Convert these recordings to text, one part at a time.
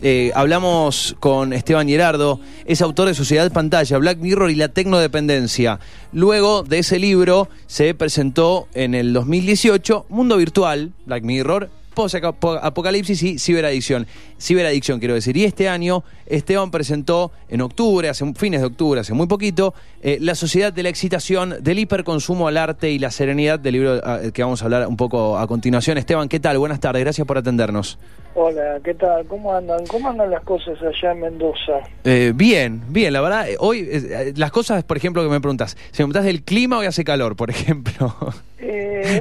Eh, hablamos con Esteban Gerardo, es autor de Sociedad Pantalla, Black Mirror y la Tecnodependencia. Luego de ese libro se presentó en el 2018 Mundo Virtual, Black Mirror, Apocalipsis y Ciberadicción. Ciberadicción, quiero decir. Y este año Esteban presentó en octubre, hace fines de octubre, hace muy poquito, eh, La Sociedad de la Excitación, del hiperconsumo al arte y la serenidad, del libro ah, que vamos a hablar un poco a continuación. Esteban, ¿qué tal? Buenas tardes, gracias por atendernos. Hola, ¿qué tal? ¿Cómo andan? ¿Cómo andan las cosas allá en Mendoza? Eh, bien, bien, la verdad, eh, hoy las cosas, por ejemplo, que me preguntas, si me preguntas del clima, hoy hace calor, por ejemplo.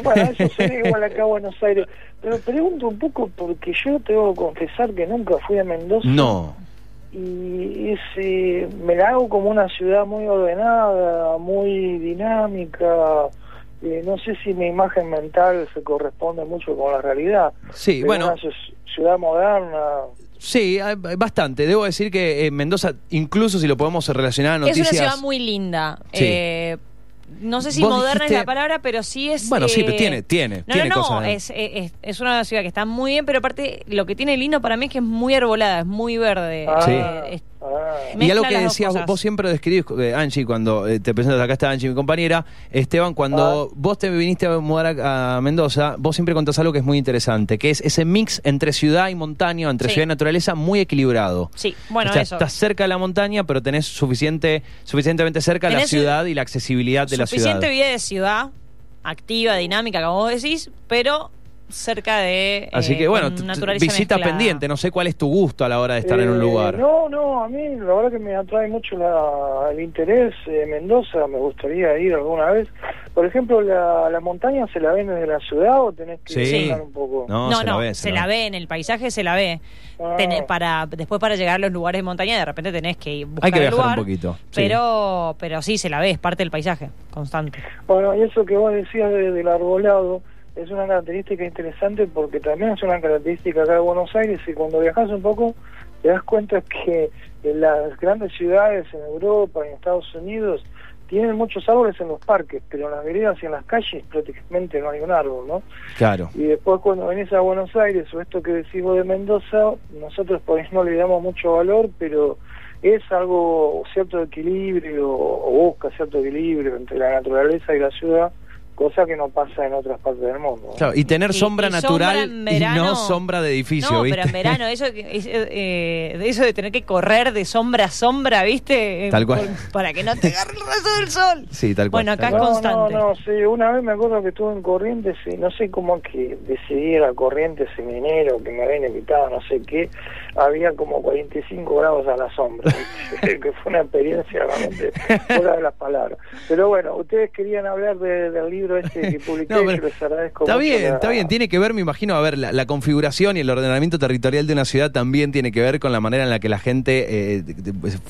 Bueno, eso sería igual acá en Buenos Aires. Pero pregunto un poco porque yo tengo que confesar que nunca fui a Mendoza. No. Y ese me la hago como una ciudad muy ordenada, muy dinámica. Eh, no sé si mi imagen mental se corresponde mucho con la realidad. Sí, bueno. Una ciudad moderna. Sí, bastante. Debo decir que en Mendoza, incluso si lo podemos relacionar a noticias... Es una ciudad muy linda. Sí. Eh, no sé si moderna es la palabra, pero sí es... Bueno, sí, pero eh, tiene, tiene, no, tiene no, cosas. Es, es, es, una ciudad que está muy bien, pero aparte lo que tiene lindo para mí es que es muy arbolada, es muy verde. Ah, sí. Y algo que decías, vos, siempre describís, eh, Angie, cuando eh, te presentas, acá está Angie, mi compañera, Esteban, cuando ah. vos te viniste a mudar a, Mendoza, vos siempre contás algo que es muy interesante, que es ese mix entre ciudad y montaña, entre ciudad y naturaleza, muy equilibrado. Sí, bueno, eso. Estás cerca de la montaña, pero tenés suficiente, suficientemente cerca la ciudad y la accesibilidad de la ciudad. Suficiente vida de ciudad, activa, dinámica, como vos decís, pero cerca de Así que eh, bueno, visita pendiente, no sé cuál es tu gusto a la hora de estar en un eh, lugar. No, no, a mí la verdad que me atrae mucho el interés eh, Mendoza, me gustaría ir alguna vez. Por ejemplo, la, la montaña se la ven desde la ciudad o tenés que sí. un poco. No, no, se, la, ve, se la ve en el paisaje, se la ve. Ah. para después para llegar a los lugares de montaña de repente tenés que ir buscar Hay que viajar un poquito. Pero pero sí se la ve, es parte del paisaje constante. Bueno, y eso que vos decías del arbolado es una característica interesante porque también es una característica acá de Buenos Aires y cuando viajas un poco te das cuenta que en las grandes ciudades en Europa y en Estados Unidos tienen muchos árboles en los parques, pero en las veredas y en las calles prácticamente no hay un árbol, ¿no? Claro. Y después cuando venís a Buenos Aires o esto que decimos de Mendoza, nosotros por ahí no le damos mucho valor, pero es algo cierto equilibrio o busca cierto equilibrio entre la naturaleza y la ciudad cosa que no pasa en otras partes del mundo. Claro, y tener sombra natural y no sombra de edificio, no, pero en verano, eso, eh, eso de tener que correr de sombra a sombra, ¿viste? Tal cual. para que no te agarre el resto del sol. Sí, tal cual. Bueno, acá es constante. No, no, sí, una vez me acuerdo que estuve en Corrientes y no sé cómo que decidí ir a Corrientes en enero, que me habían invitado, no sé qué, había como 45 grados a la sombra, que fue una experiencia realmente fuera de las palabras. Pero bueno, ustedes querían hablar del libro este que publiqué, les agradezco Está bien, está bien, tiene que ver, me imagino, a ver, la, configuración y el ordenamiento territorial de una ciudad también tiene que ver con la manera en la que la gente eh,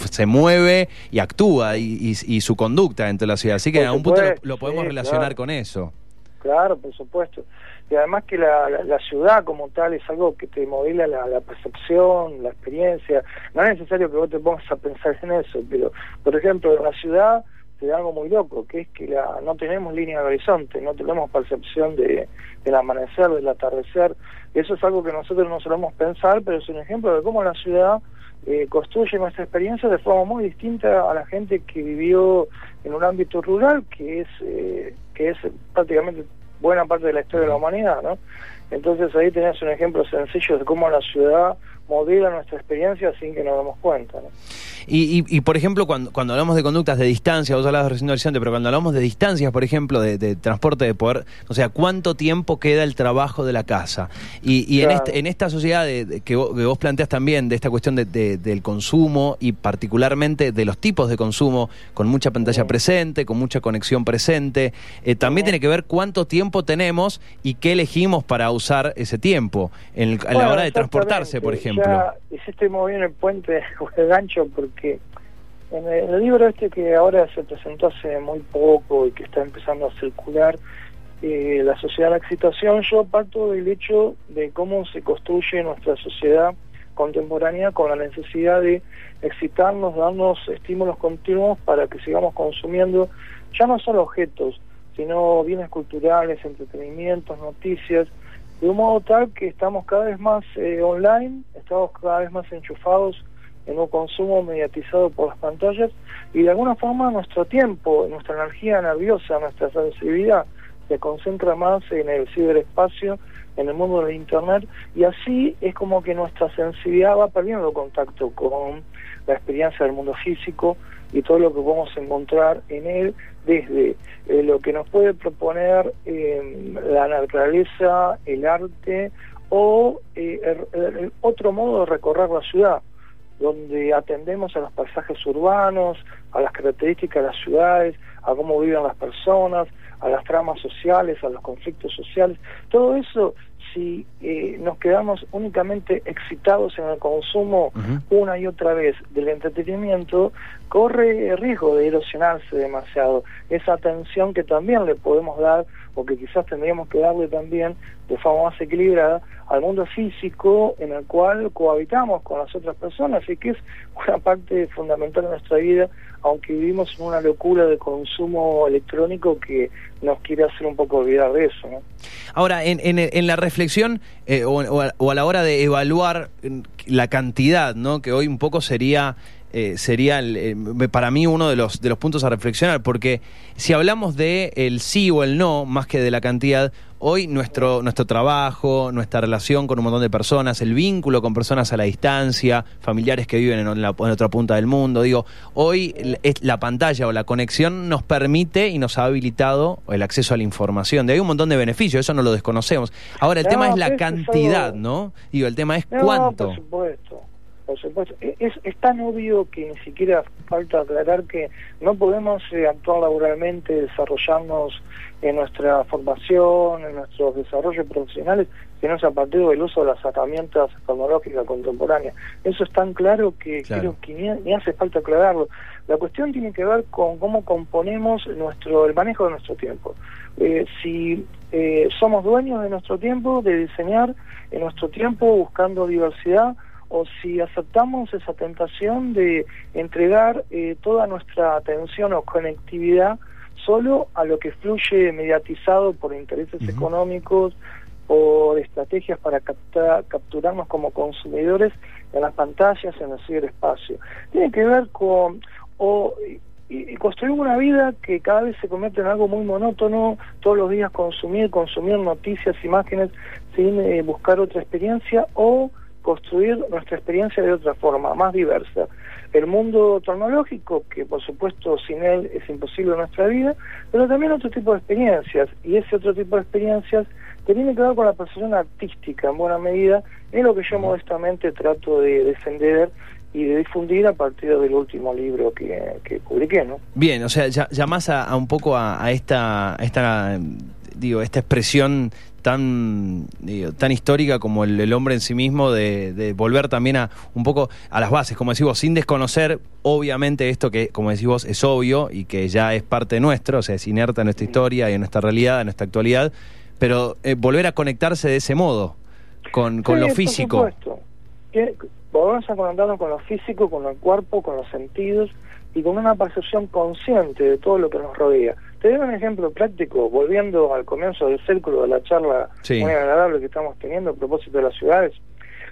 se mueve y actúa y, su conducta dentro de la ciudad. Así que a un punto lo, podemos relacionar con eso. Claro, por supuesto. Y además que la, la, ciudad como tal es algo que te modela la, la, percepción, la experiencia. No es necesario que vos te pongas a pensar en eso, pero, por ejemplo, en la ciudad da algo muy loco, que es que la, no tenemos línea de horizonte, no tenemos percepción de, del amanecer, del atardecer. Eso es algo que nosotros no solemos pensar, pero es un ejemplo de cómo la ciudad eh, construye nuestra experiencia de forma muy distinta a la gente que vivió en un ámbito rural, que es, eh, que es prácticamente buena parte de la historia de la humanidad, ¿no? Entonces ahí tenés un ejemplo sencillo de cómo la ciudad modela nuestra experiencia sin que nos demos cuenta. ¿no? Y, y, por ejemplo, cuando, cuando hablamos de conductas de distancia, vos hablabas recién de horizonte, pero cuando hablamos de distancias, por ejemplo, de, transporte de poder, o sea, ¿cuánto tiempo queda el trabajo de la casa? Y, y en, este, en esta sociedad de, que, vos, planteas también, de esta cuestión del consumo y particularmente de los tipos de consumo, con mucha pantalla presente, con mucha conexión presente, eh, también tiene que ver cuánto tiempo tenemos y qué elegimos para usar ese tiempo en, a la hora de transportarse, por ejemplo. Ya hiciste muy bien el puente o el gancho porque en el, libro este que ahora se presentó hace muy poco y que está empezando a circular, eh, la sociedad de la excitación, yo parto del hecho de cómo se construye nuestra sociedad contemporánea con la necesidad de excitarnos, darnos estímulos continuos para que sigamos consumiendo ya no solo objetos, sino bienes culturales, entretenimientos, noticias, de un modo tal que estamos cada vez más eh, online, estamos cada vez más enchufados en un consumo mediatizado por las pantallas y de alguna forma nuestro tiempo, nuestra energía nerviosa, nuestra sensibilidad se concentra más en el ciberespacio, en el mundo del Internet y así es como que nuestra sensibilidad va perdiendo contacto con la experiencia del mundo físico y todo lo que podemos encontrar en él desde eh, lo que nos puede proponer eh, la naturaleza, el arte o eh, otro modo de recorrer la ciudad, donde atendemos a los paisajes urbanos, a las características de las ciudades, a cómo viven las personas, a las tramas sociales, a los conflictos sociales. Todo eso, si eh, nos quedamos únicamente excitados en el consumo una y otra vez del entretenimiento, corre el riesgo de erosionarse demasiado. Esa atención que también le podemos dar, o que quizás tendríamos que darle también de forma más equilibrada, al mundo físico en el cual cohabitamos con las otras personas y que es una parte fundamental de nuestra vida aunque vivimos en una locura de consumo electrónico que nos quiere hacer un poco olvidar de eso. ¿no? Ahora, en, en, la reflexión eh, o, a, la hora de evaluar la cantidad, ¿no? que hoy un poco sería eh, sería eh, para mí uno de los, de los puntos a reflexionar, porque si hablamos de el sí o el no, más que de la cantidad, hoy nuestro, nuestro trabajo, nuestra relación con un montón de personas, el vínculo con personas a la distancia, familiares que viven en, la, otra punta del mundo, digo, hoy la pantalla o la conexión nos permite y nos ha habilitado el acceso a la información. De hay un montón de beneficios, eso no lo desconocemos. Ahora, el tema es la cantidad, ¿no? Digo, el tema es cuánto. Por supuesto por supuesto. E-, es, es tan obvio que ni siquiera falta aclarar que no podemos eh, actuar laboralmente, desarrollarnos en nuestra formación, en nuestros desarrollos profesionales, si no es a partir del uso de las herramientas tecnológicas contemporáneas. Eso es tan claro que creo que ni, hace falta aclararlo. La cuestión tiene que ver con cómo componemos nuestro el manejo de nuestro tiempo. Eh, si eh, somos dueños de nuestro tiempo, de diseñar en nuestro tiempo buscando diversidad, o si aceptamos esa tentación de entregar eh, toda nuestra atención o conectividad solo a lo que fluye mediatizado por intereses económicos, por estrategias para capturarnos como consumidores en las pantallas, en el ciberespacio. Tiene que ver con o, y, construir una vida que cada vez se convierte en algo muy monótono, todos los días consumir, consumir noticias, imágenes, sin eh, buscar otra experiencia, o construir nuestra experiencia de otra forma, más diversa. El mundo tecnológico, que por supuesto sin él es imposible nuestra vida, pero también otro tipo de experiencias, y ese otro tipo de experiencias que tiene que ver con la percepción artística en buena medida, es lo que yo modestamente trato de defender y de difundir a partir del último libro que, que publiqué, ¿no? Bien, o sea, ya, más a, un poco a, a esta, esta digo, esta expresión tan, tan histórica como el, hombre en sí mismo, de, volver también a un poco a las bases, como decís vos, sin desconocer, obviamente, esto que, como decís vos, es obvio y que ya es parte nuestro, o sea, es inerta en nuestra historia y en nuestra realidad, en nuestra actualidad, pero eh, volver a conectarse de ese modo, con, con lo físico. Por supuesto. volvemos a conectarnos con lo físico, con el cuerpo, con los sentidos y con una percepción consciente de todo lo que nos rodea. Te doy un ejemplo práctico, volviendo al comienzo del círculo de la charla muy agradable que estamos teniendo a propósito de las ciudades.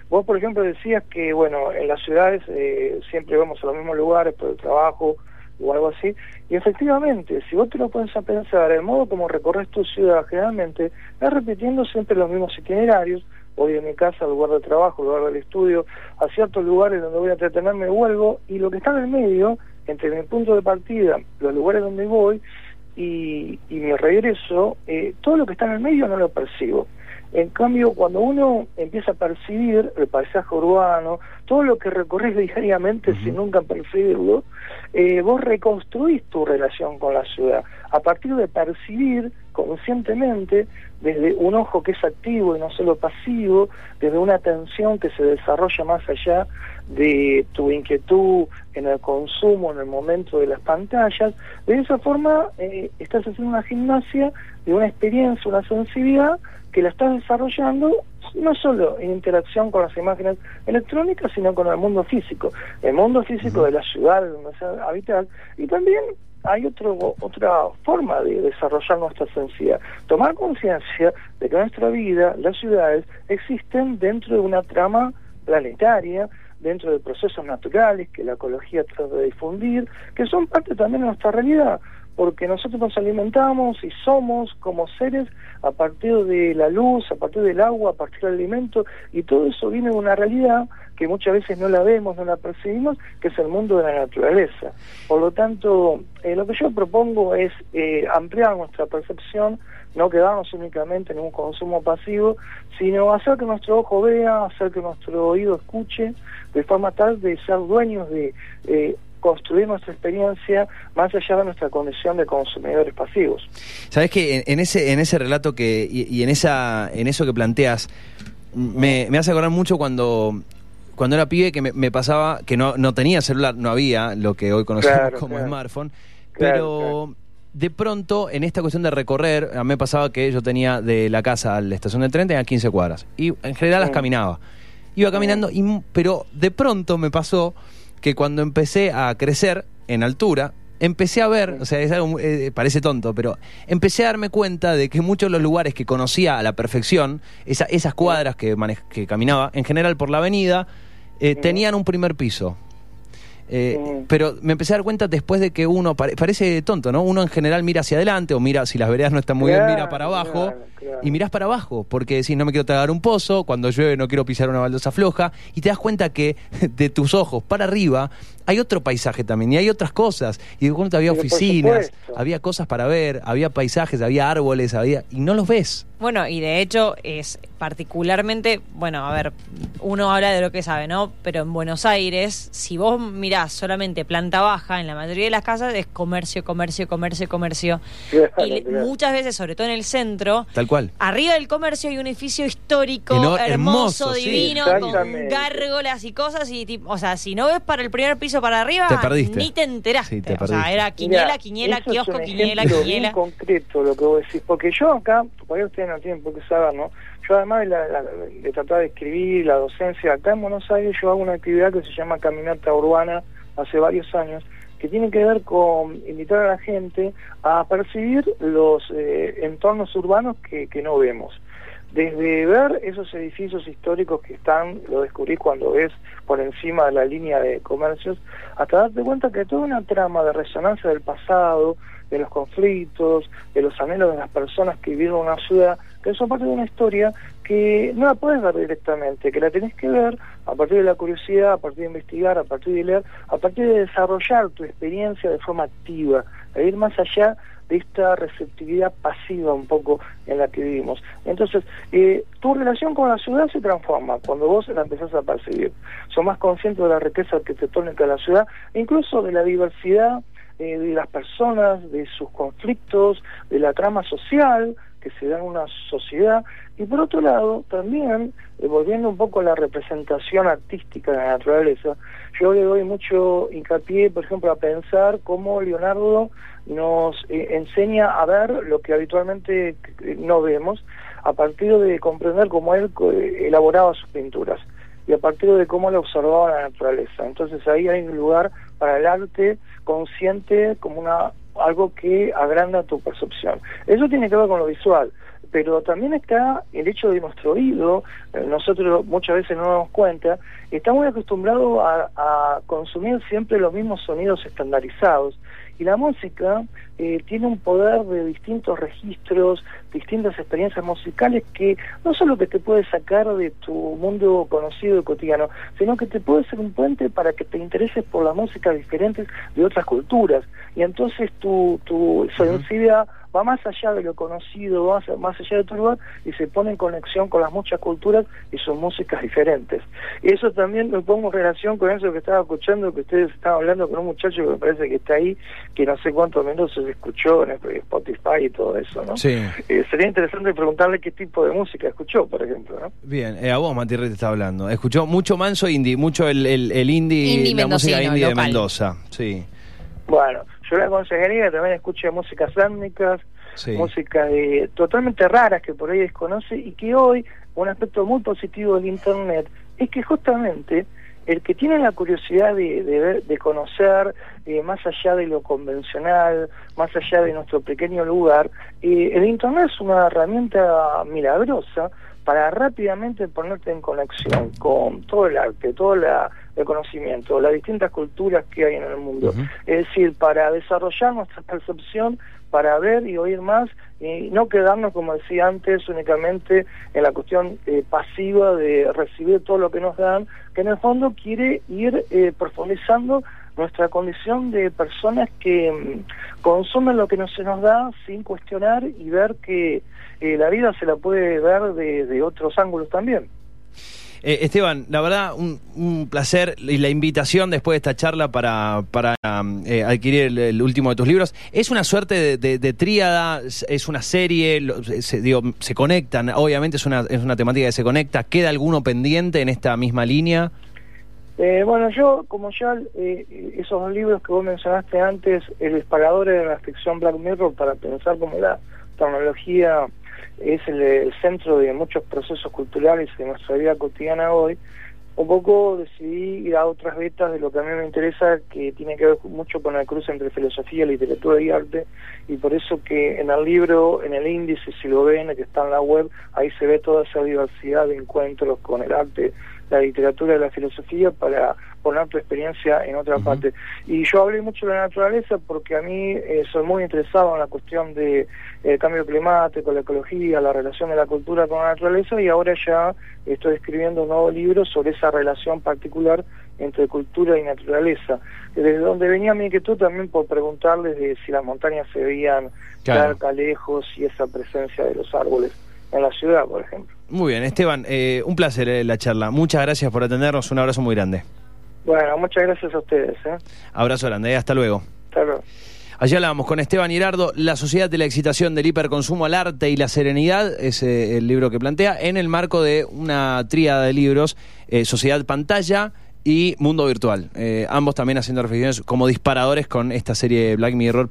Vos, por ejemplo, decías que, bueno, en las ciudades eh, siempre vamos a los mismos lugares por el trabajo o algo así, y efectivamente, si vos te lo pones a pensar, el modo como recorres tu ciudad generalmente es repitiendo siempre los mismos itinerarios, voy de mi casa al lugar de trabajo, al lugar del estudio, a ciertos lugares donde voy a entretenerme, vuelvo, y lo que está en el medio, entre mi punto de partida, los lugares donde voy, y, y mi regreso, eh, todo lo que está en el medio no lo percibo. En cambio, cuando uno empieza a percibir el paisaje urbano, todo lo que recorres diariamente sin nunca percibirlo, eh, vos reconstruís tu relación con la ciudad a partir de percibir conscientemente desde un ojo que es activo y no solo pasivo, desde una atención que se desarrolla más allá de tu inquietud en el consumo, en el momento de las pantallas, de esa forma eh, estás haciendo una gimnasia de una experiencia, una sensibilidad que la estás desarrollando no solo en interacción con las imágenes electrónicas, sino con el mundo físico, el mundo físico de la ciudad donde se habitar, y también hay otro, otra forma de desarrollar nuestra sensibilidad, tomar conciencia de que nuestra vida, las ciudades, existen dentro de una trama planetaria, dentro de procesos naturales que la ecología trata de difundir, que son parte también de nuestra realidad porque nosotros nos alimentamos y somos como seres a partir de la luz, a partir del agua, a partir del alimento, y todo eso viene de una realidad que muchas veces no la vemos, no la percibimos, que es el mundo de la naturaleza. Por lo tanto, eh, lo que yo propongo es eh, ampliar nuestra percepción, no quedarnos únicamente en un consumo pasivo, sino hacer que nuestro ojo vea, hacer que nuestro oído escuche, de forma tal de ser dueños de eh, construir nuestra experiencia más allá de nuestra condición de consumidores pasivos. Sabes que en, ese en ese relato que y, en esa en eso que planteas me, hace acordar mucho cuando cuando era pibe que me, pasaba que no, no tenía celular, no había lo que hoy conocemos como smartphone, pero de pronto en esta cuestión de recorrer, a mí me pasaba que yo tenía de la casa a la estación de tren tenía 15 cuadras. Y en general las caminaba. Iba caminando, y, pero de pronto me pasó que cuando empecé a crecer en altura, empecé a ver, o sea, es algo, eh, parece tonto, pero empecé a darme cuenta de que muchos de los lugares que conocía a la perfección, esas cuadras que, que caminaba, en general por la avenida, eh, tenían un primer piso. Eh, pero me empecé a dar cuenta después de que uno, parece tonto, ¿no? Uno en general mira hacia adelante o mira, si las veredas no están muy bien, mira para abajo y mirás para abajo porque decís, no me quiero tragar un pozo, cuando llueve no quiero pisar una baldosa floja y te das cuenta que de tus ojos para arriba hay otro paisaje también y hay otras cosas. Y de pronto había oficinas, había cosas para ver, había paisajes, había árboles, había y no los ves. Bueno, y de hecho es particularmente, bueno, a ver, uno habla de lo que sabe, ¿no? Pero en Buenos Aires, si vos mirás solamente planta baja, en la mayoría de las casas es comercio, comercio, comercio, comercio. y muchas veces, sobre todo en el centro, tal cual. Arriba del comercio hay un edificio histórico, hermoso, divino, con gárgolas y cosas y o sea, si no ves para el primer piso para arriba, ni te enteraste. o sea, era quiniela, quiniela, kiosco, quiniela, quiniela. concreto lo que vos decís, porque yo acá, por ahí ustedes no tienen por qué saber, ¿no? Yo además de, la, de tratar de escribir, la docencia, acá en Buenos Aires yo hago una actividad que se llama Caminata Urbana hace varios años, que tiene que ver con invitar a la gente a percibir los eh, entornos urbanos que, que no vemos desde ver esos edificios históricos que están, lo descubrí cuando ves por encima de la línea de comercios, hasta darte cuenta que toda una trama de resonancia del pasado, de los conflictos, de los anhelos de las personas que vivieron una ciudad, que son parte de una historia que no la puedes ver directamente, que la tenés que ver a partir de la curiosidad, a partir de investigar, a partir de leer, a partir de desarrollar tu experiencia de forma activa, de ir más allá de esta receptividad pasiva un poco en la que vivimos. Entonces, eh, tu relación con la ciudad se transforma cuando vos la empezás a percibir. Sos más consciente de la riqueza arquitectónica de la ciudad, incluso de la diversidad eh, de las personas, de sus conflictos, de la trama social que se da en una sociedad. Y por otro lado también eh, volviendo un poco a la representación artística de la naturaleza yo le doy mucho hincapié por ejemplo a pensar cómo Leonardo nos eh, enseña a ver lo que habitualmente no vemos a partir de comprender cómo él elaboraba sus pinturas y a partir de cómo le observaba la naturaleza. Entonces ahí hay un lugar para el arte consciente como una algo que agranda tu percepción. Eso tiene que ver con lo visual, pero también está el hecho de nuestro oído, eh, nosotros muchas veces no nos damos cuenta, está muy acostumbrado a consumir siempre los mismos sonidos estandarizados y la música eh, tiene un poder de distintos registros, distintas experiencias musicales que no solo que te puede sacar de tu mundo conocido y cotidiano, sino que te puede ser un puente para que te intereses por la música diferentes de otras culturas. Y entonces tu, tu sensibilidad va más allá de lo conocido, va más allá de tu lugar y se pone en conexión con las muchas culturas y sus músicas diferentes. Y eso también me pongo en relación con eso que estaba escuchando, que ustedes estaban hablando con un muchacho que me parece que está ahí, que no sé cuántos minutos se escuchó en Spotify y todo eso, ¿no? Sí. Eh, sería interesante preguntarle qué tipo de música escuchó, por ejemplo, ¿no? Bien, eh, a vos, Mati te está hablando. Escuchó mucho manso indie, mucho el, el, indie, la música indie de Mendoza, sí. Bueno, yo le aconsejaría que también escuche músicas étnicas, músicas totalmente raras que por ahí desconoce y que hoy un aspecto muy positivo del Internet es que justamente el que tiene la curiosidad de, de, de conocer eh, más allá de lo convencional, más allá de nuestro pequeño lugar, eh, el Internet es una herramienta milagrosa para rápidamente ponerte en conexión con todo el arte, todo la, el conocimiento, las distintas culturas que hay en el mundo. Es decir, para desarrollar nuestra percepción, para ver y oír más, y no quedarnos, como decía antes, únicamente en la cuestión eh, pasiva de recibir todo lo que nos dan, que en el fondo quiere ir eh, profundizando nuestra condición de personas que mm, consumen lo que no se nos da sin cuestionar y ver que eh, la vida se la puede ver de, otros ángulos también. Eh, Esteban, la verdad, un, un, placer y la invitación después de esta charla para, para eh, adquirir el, último de tus libros. ¿Es una suerte de, de, de tríada? ¿Es una serie? Lo, se, digo, ¿Se conectan? Obviamente es una, es una temática que se conecta. ¿Queda alguno pendiente en esta misma línea? Eh, bueno, yo, como ya eh, esos dos libros que vos mencionaste antes, El disparador de la ficción Black Mirror, para pensar como la tecnología es el, el, centro de muchos procesos culturales de nuestra vida cotidiana hoy, un poco decidí ir a otras vetas de lo que a mí me interesa, que tiene que ver mucho con el cruce entre filosofía, literatura y arte, y por eso que en el libro, en el índice, si lo ven, que está en la web, ahí se ve toda esa diversidad de encuentros con el arte, la literatura y la filosofía para poner tu experiencia en otra uh -huh. parte. Y yo hablé mucho de la naturaleza porque a mí eh, soy muy interesado en la cuestión de eh, cambio climático, la ecología, la relación de la cultura con la naturaleza y ahora ya estoy escribiendo un nuevo libro sobre esa relación particular entre cultura y naturaleza. Desde donde venía mi inquietud también por preguntarles de si las montañas se veían claro. cerca, lejos y esa presencia de los árboles en la ciudad, por ejemplo. Muy bien, Esteban, eh, un placer eh, la charla. Muchas gracias por atendernos, un abrazo muy grande. Bueno, muchas gracias a ustedes. ¿eh? Abrazo grande, hasta luego. Hasta luego. Allá hablábamos con Esteban Hirardo, La Sociedad de la Excitación del Hiperconsumo al Arte y la Serenidad, es eh, el libro que plantea, en el marco de una tríada de libros, eh, Sociedad Pantalla y Mundo Virtual. Eh, ambos también haciendo reflexiones como disparadores con esta serie Black Mirror.